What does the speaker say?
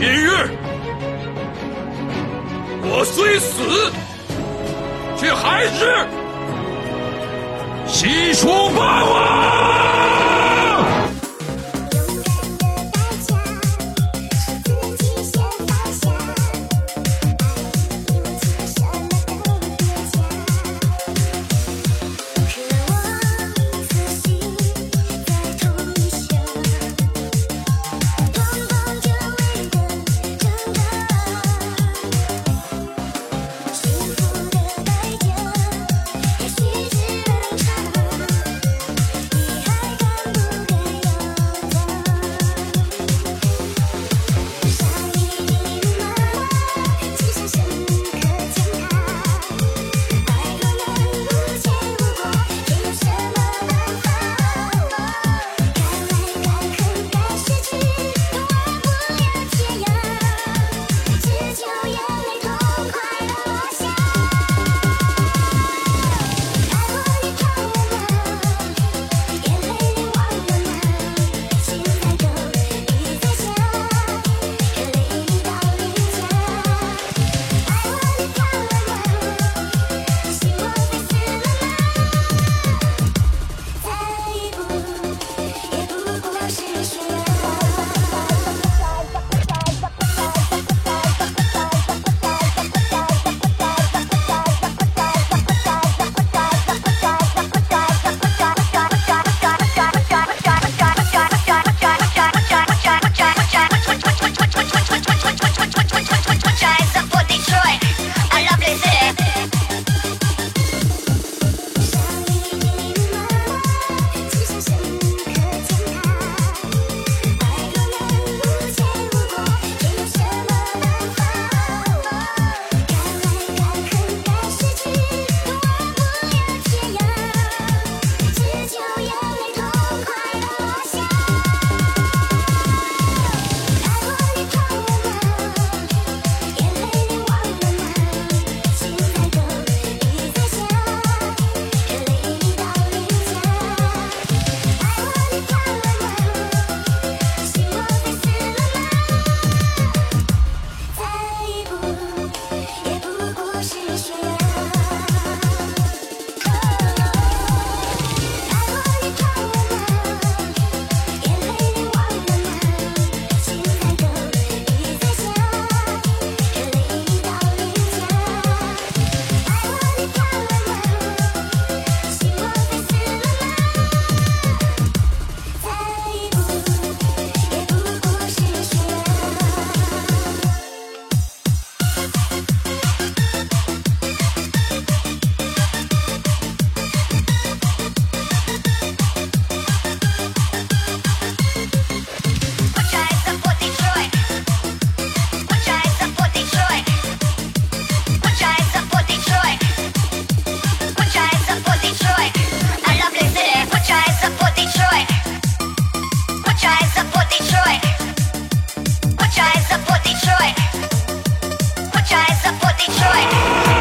今日我虽死，却还是西楚霸王。Oh, you oh. Detroit.